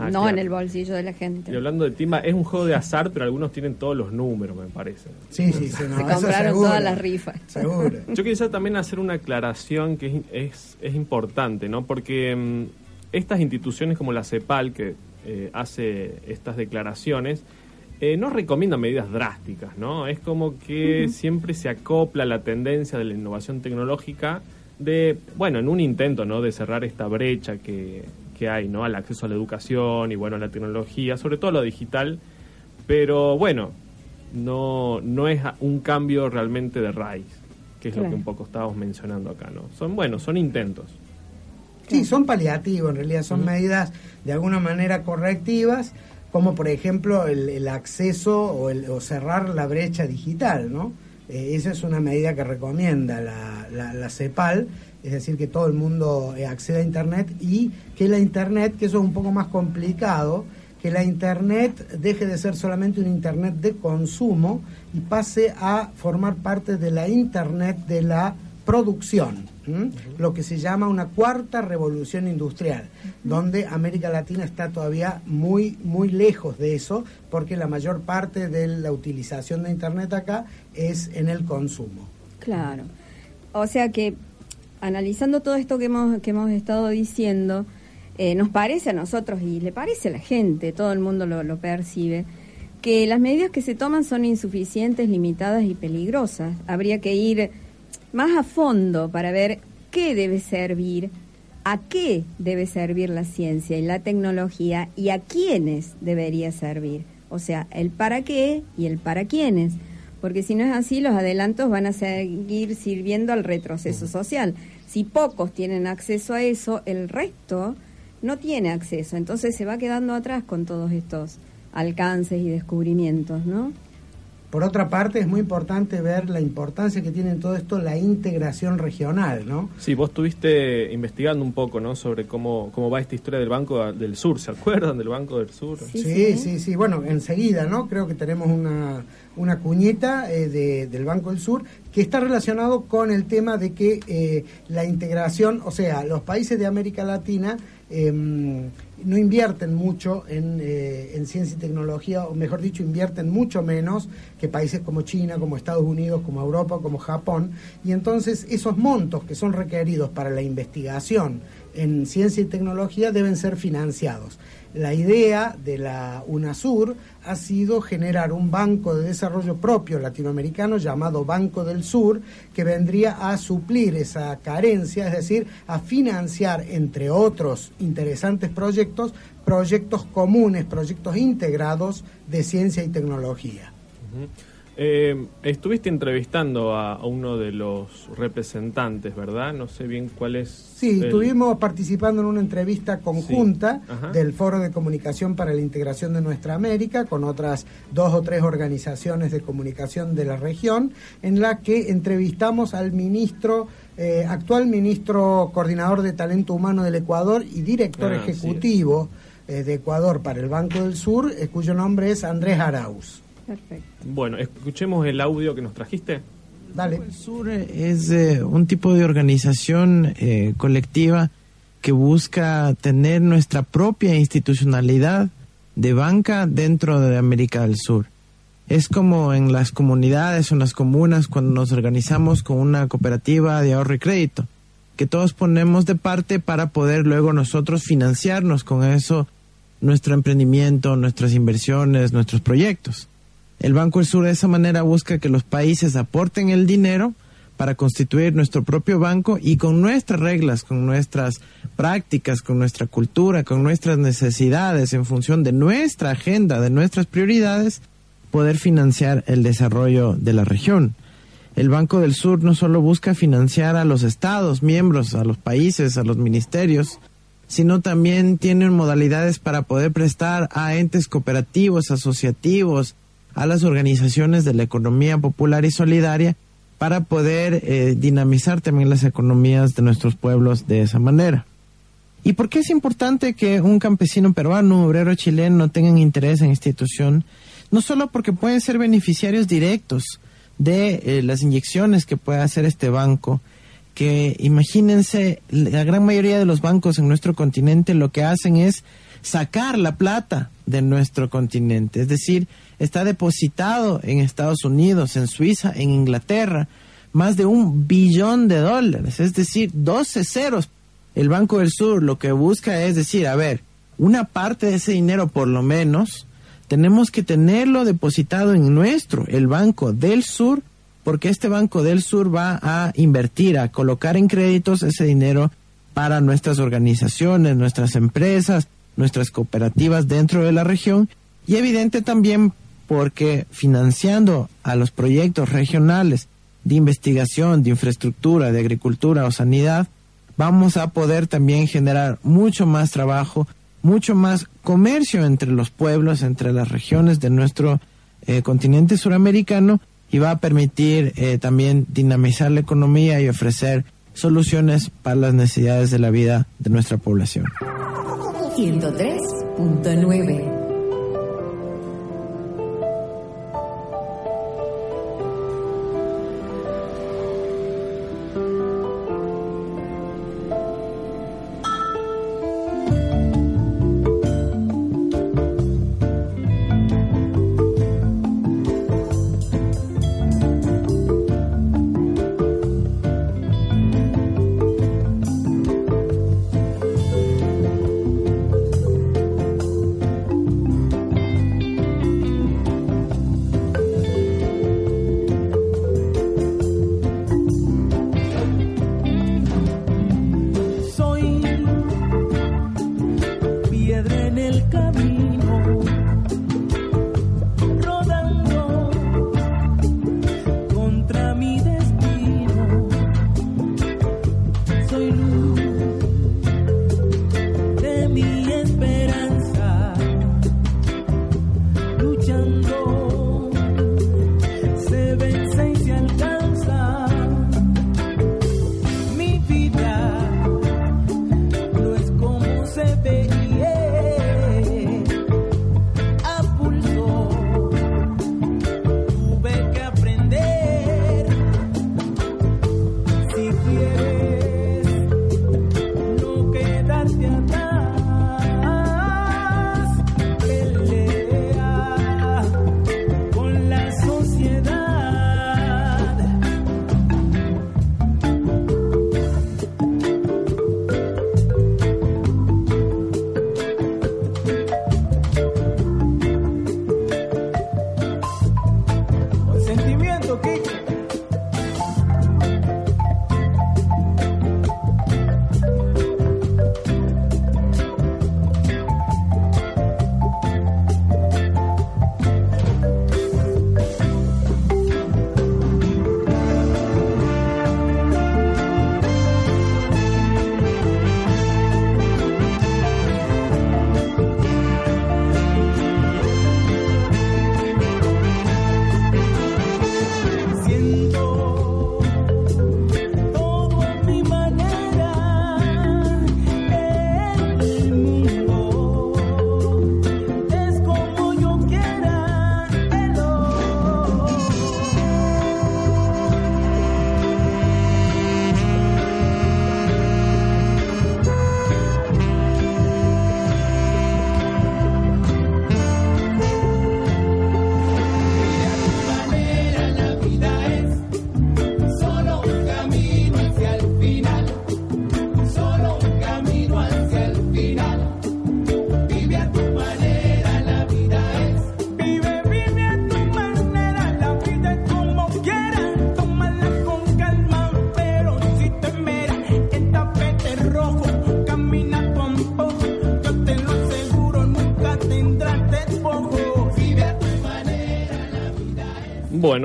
Ah, no claro. en el bolsillo de la gente. Y hablando de timba, es un juego de azar, pero algunos tienen todos los números, me parece. Sí, sí, sí. no, Se compraron seguro, todas las rifas. Seguro. Yo quisiera también hacer una aclaración que es, es, es importante, ¿no? Porque mm, estas instituciones como la CEPAL, que eh, hace estas declaraciones, eh, no recomiendan medidas drásticas, ¿no? Es como que siempre se acopla la tendencia de la innovación tecnológica de, bueno, en un intento, ¿no? De cerrar esta brecha que, que hay, ¿no? Al acceso a la educación y, bueno, a la tecnología, sobre todo a lo digital. Pero, bueno, no, no es un cambio realmente de raíz. que es lo que un poco estábamos mencionando acá, ¿no? Son, bueno, son intentos. Sí, son paliativos, en realidad son medidas de alguna manera correctivas, como por ejemplo el, el acceso o, el, o cerrar la brecha digital, ¿no? Eh, esa es una medida que recomienda la, la, la CEPAL, es decir, que todo el mundo eh, acceda a Internet y que la Internet, que eso es un poco más complicado, que la Internet deje de ser solamente un Internet de consumo y pase a formar parte de la Internet de la producción, lo que se llama una cuarta revolución industrial, donde América Latina está todavía muy, muy lejos de eso, porque la mayor parte de la utilización de Internet acá es en el consumo. Claro. O sea que, analizando todo esto que hemos, que hemos estado diciendo, eh, nos parece a nosotros y le parece a la gente, todo el mundo lo, lo percibe, que las medidas que se toman son insuficientes, limitadas y peligrosas. Habría que ir más a fondo para ver qué debe servir, a qué debe servir la ciencia y la tecnología y a quiénes debería servir. O sea, el para qué y el para quiénes. Porque si no es así, los adelantos van a seguir sirviendo al retroceso social. Si pocos tienen acceso a eso, el resto no tiene acceso. Entonces se va quedando atrás con todos estos alcances y descubrimientos, ¿no? Por otra parte, es muy importante ver la importancia que tiene en todo esto la integración regional, ¿no? Sí, vos estuviste investigando un poco, ¿no? Sobre cómo, cómo va esta historia del Banco del Sur. ¿Se acuerdan del Banco del Sur? Sí, sí, sí, Bueno, enseguida, ¿no? Creo que tenemos una, una cuñeta eh, de- del Banco del Sur que está relacionado con el tema de que eh, la integración, o sea, los países de América Latina em, no invierten mucho en, eh, en ciencia y tecnología, o mejor dicho, invierten mucho menos que países como China, como Estados Unidos, como Europa, como Japón, y entonces esos montos que son requeridos para la investigación en ciencia y tecnología deben ser financiados. La idea de la UNASUR ha sido generar un banco de desarrollo propio latinoamericano llamado Banco del Sur, que vendría a suplir esa carencia, es decir, a financiar, entre otros interesantes proyectos, proyectos comunes, proyectos integrados de ciencia y tecnología. Eh, estuviste entrevistando a, a uno de los representantes, ¿verdad? No sé bien cuál es. Sí, el- estuvimos participando en una entrevista conjunta Sí. Del Foro de Comunicación para la Integración de Nuestra América con otras dos o tres organizaciones de comunicación de la región, en la que entrevistamos al ministro, eh, actual ministro coordinador de talento humano del Ecuador y director Ah, ejecutivo eh, de Ecuador para el Banco del Sur, eh, cuyo nombre es Andrés Arauz. Perfecto. Bueno, escuchemos el audio que nos trajiste. Dale. es eh, un tipo de organización eh, colectiva que busca tener nuestra propia institucionalidad de banca dentro de América del Sur. Es como en las comunidades o en las comunas cuando nos organizamos con una cooperativa de ahorro y crédito, que todos ponemos de parte para poder luego nosotros financiarnos con eso nuestro emprendimiento, nuestras inversiones, nuestros proyectos. El Banco del Sur de esa manera busca que los países aporten el dinero para constituir nuestro propio banco y con nuestras reglas, con nuestras prácticas, con nuestra cultura, con nuestras necesidades, en función de nuestra agenda, de nuestras prioridades, poder financiar el desarrollo de la región. El Banco del Sur no solo busca financiar a los estados miembros, a los países, a los ministerios, sino también tienen modalidades para poder prestar a entes cooperativos, asociativos, a las organizaciones de la economía popular y solidaria para poder eh, dinamizar también las economías de nuestros pueblos de esa manera. ¿Y por qué es importante que un campesino peruano, obrero chileno tengan interés en institución? No solo porque pueden ser beneficiarios directos de eh, las inyecciones que puede hacer este banco, que imagínense, la gran mayoría de los bancos en nuestro continente lo que hacen es sacar la plata de nuestro continente, es decir, está depositado en Estados Unidos, en Suiza, en Inglaterra, más de un billón de dólares, es decir, 12 ceros. El Banco del Sur lo que busca es decir, a ver, una parte de ese dinero por lo menos, tenemos que tenerlo depositado en nuestro, el Banco del Sur, porque este Banco del Sur va a invertir, a colocar en créditos ese dinero para nuestras organizaciones, nuestras empresas, nuestras cooperativas dentro de la región y evidente también porque financiando a los proyectos regionales de investigación, de infraestructura, de agricultura o sanidad, vamos a poder también generar mucho más trabajo, mucho más comercio entre los pueblos, entre las regiones de nuestro eh, continente suramericano y va a permitir eh, también dinamizar la economía y ofrecer soluciones para las necesidades de la vida de nuestra población. 103.9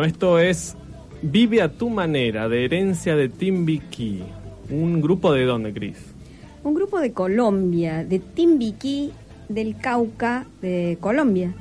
Esto es Vive a tu manera, de herencia de Timbiquí. ¿Un grupo de dónde, Cris? Un grupo de Colombia, de Timbiquí, del Cauca, de Colombia.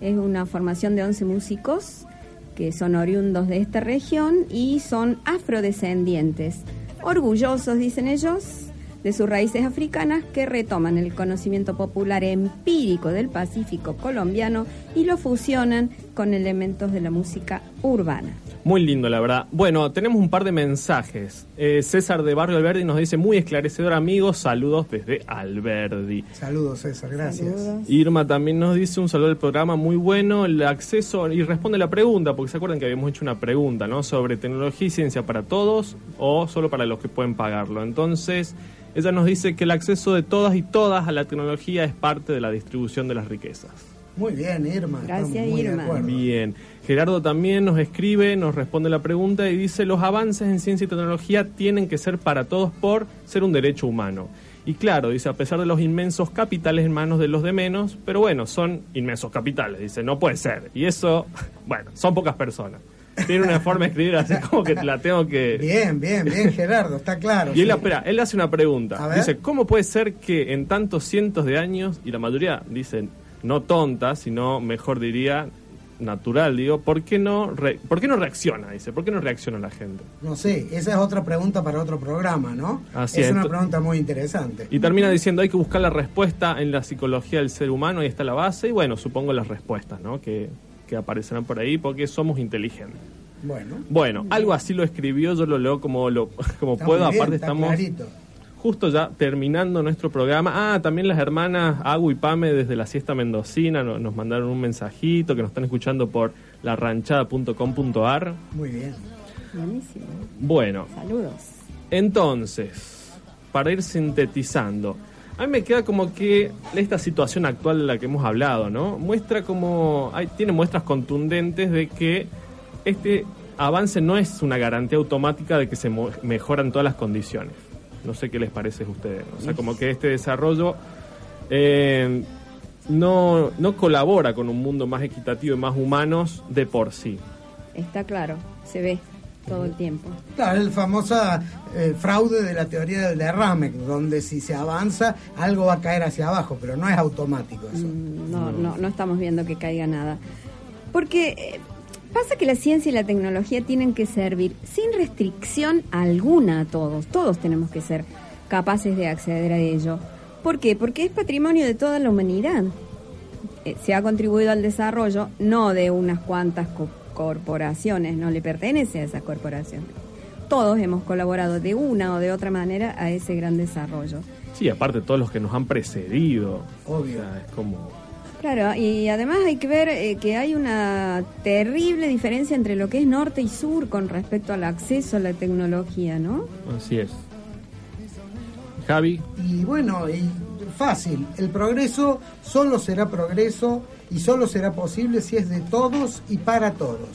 Es una formación de 11 músicos que son oriundos de esta región y son afrodescendientes. Orgullosos, dicen ellos, de sus raíces africanas que retoman el conocimiento popular empírico del Pacífico colombiano y lo fusionan con elementos de la música urbana. Muy lindo, la verdad. Bueno, tenemos un par de mensajes. Eh, César de Barrio Alberdi nos dice, muy esclarecedor, amigos. Saludos desde Alberdi. Saludos, César, gracias. Irma también nos dice un saludo del programa muy bueno, el acceso y responde la pregunta, porque se acuerdan que habíamos hecho una pregunta, ¿no? Sobre tecnología y ciencia para todos o solo para los que pueden pagarlo. Entonces, ella nos dice que el acceso de todas y todas a la tecnología es parte de la distribución de las riquezas. Muy bien, Irma. Gracias, estamos muy de Irma. acuerdo. Bien. Gerardo también nos escribe, nos responde la pregunta y dice, los avances en ciencia y tecnología tienen que ser para todos por ser un derecho humano. Y claro, dice, a pesar de los inmensos capitales en manos de los de menos, pero bueno, son inmensos capitales, dice, no puede ser. Y eso, bueno, son pocas personas. tiene una forma de escribir así como que la tengo que... Bien, bien, bien, Gerardo, está claro. Y él, sí. espera, él hace una A pregunta. ver. Dice, ¿cómo puede ser que en tantos cientos de años, y la mayoría dicen no tonta, sino mejor diría natural, digo, ¿por qué no, re- ¿por qué no reacciona? Dice, ¿por qué no reacciona la gente? No sé, esa es otra pregunta para otro programa, ¿no? Así es es. una pregunta muy interesante. Y termina diciendo, hay que buscar la respuesta en la psicología del ser humano, ahí está la base, y bueno, supongo las respuestas, ¿no? Que, que aparecerán por ahí porque somos inteligentes. Bueno, Bueno, algo así lo escribió, yo lo leo como, lo, como está puedo, muy bien, aparte estamos clarito. Justo ya terminando nuestro programa. Ah, también las hermanas Agu y Pame desde la siesta mendocina no- nos mandaron un mensajito que nos están escuchando por larranchada.com.ar. Muy bien. Buenísimo. Bueno, Saludos. entonces, para ir sintetizando, a mí me queda como que esta situación actual de la que hemos hablado, ¿no? Muestra como, hay, tiene muestras contundentes de que este avance no es una garantía automática de que se mejoran todas las condiciones. No sé qué les parece a ustedes. O sea, como que este desarrollo eh, no, no colabora con un mundo más equitativo y más humanos de por sí. Está claro, se ve todo el tiempo. Claro, el famoso eh, fraude de la teoría del derrame, donde si se avanza, algo va a caer hacia abajo, pero no es automático eso. No, no, no estamos viendo que caiga nada. Porque eh, pasa que la ciencia y la tecnología tienen que servir sin restricción alguna a todos. Todos tenemos que ser capaces de acceder a ello. ¿Por qué? Porque es patrimonio de toda la humanidad. Eh, se ha contribuido al desarrollo no de unas cuantas co- corporaciones, no le pertenece a esas corporaciones. Todos hemos colaborado de una o de otra manera a ese gran desarrollo. Sí, aparte todos los que nos han precedido. Obvio. O sea, es como... Claro, y además hay que ver eh, que hay una terrible diferencia entre lo que es norte y sur con respecto al acceso a la tecnología, ¿no? Así es. Javi, Y bueno, y fácil, el progreso solo será progreso y solo será posible si es de todos y para todos.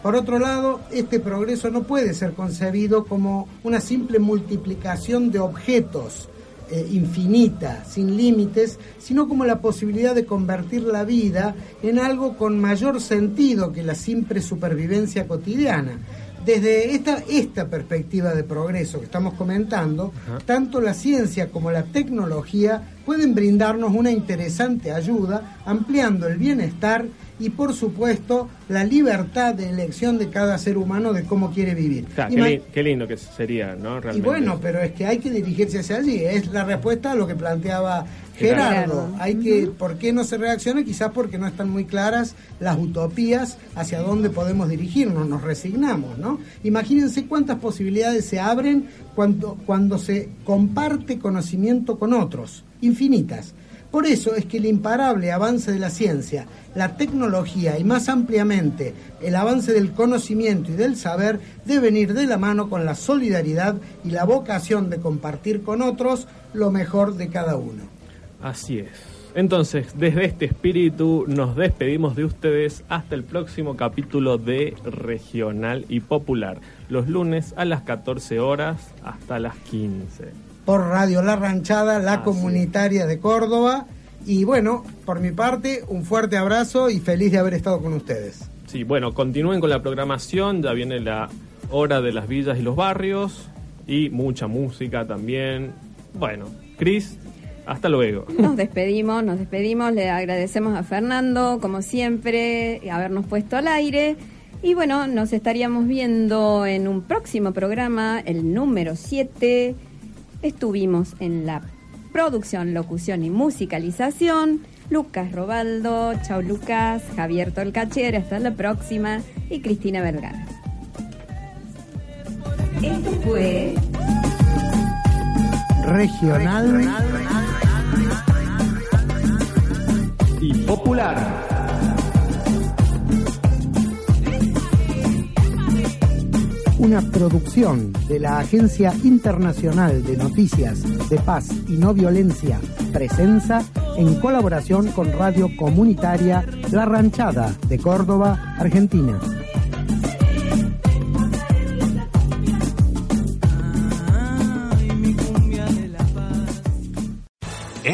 Por otro lado, este progreso no puede ser concebido como una simple multiplicación de objetos eh, infinita, sin límites, sino como la posibilidad de convertir la vida en algo con mayor sentido que la simple supervivencia cotidiana. Desde esta, esta perspectiva de progreso que estamos comentando, tanto la ciencia como la tecnología pueden brindarnos una interesante ayuda, ampliando el bienestar y, por supuesto, la libertad de elección de cada ser humano de cómo quiere vivir. Qué, Ima- li- qué lindo que sería, ¿no? y bueno, pero es que hay que dirigirse hacia allí. Es la respuesta a lo que planteaba Gerardo. Gerardo. Hay que, ¿por qué no se reacciona? Quizás porque no están muy claras las utopías hacia dónde podemos dirigirnos. Nos resignamos, ¿no? Imagínense cuántas posibilidades se abren cuando, cuando se comparte conocimiento con otros. Infinitas. Por eso es que el imparable avance de la ciencia, la tecnología y más ampliamente el avance del conocimiento y del saber deben ir de la mano con la solidaridad y la vocación de compartir con otros lo mejor de cada uno. Así es. Entonces, desde este espíritu nos despedimos de ustedes hasta el próximo capítulo de Regional y Popular, los lunes a las 14 horas hasta las 15. Por Radio La Ranchada, la comunitaria de Córdoba. Y bueno, por mi parte, un fuerte abrazo y feliz de haber estado con ustedes. Sí, bueno, continúen con la programación, ya viene la hora de las villas y los barrios y mucha música también. Bueno, Cris, hasta luego. Nos despedimos, nos despedimos, le agradecemos a Fernando, como siempre, habernos puesto al aire. Y bueno, nos estaríamos viendo en un próximo programa, el número 7. Estuvimos en la producción, locución y musicalización. Lucas Robaldo, chau Lucas, Javier Tolcacher, hasta la próxima, y Cristina Vergara. Esto fue Regional y popular. Una producción de la Agencia Internacional de Noticias de Paz y No Violencia, Presenza, en colaboración con Radio Comunitaria La Ranchada de Córdoba, Argentina.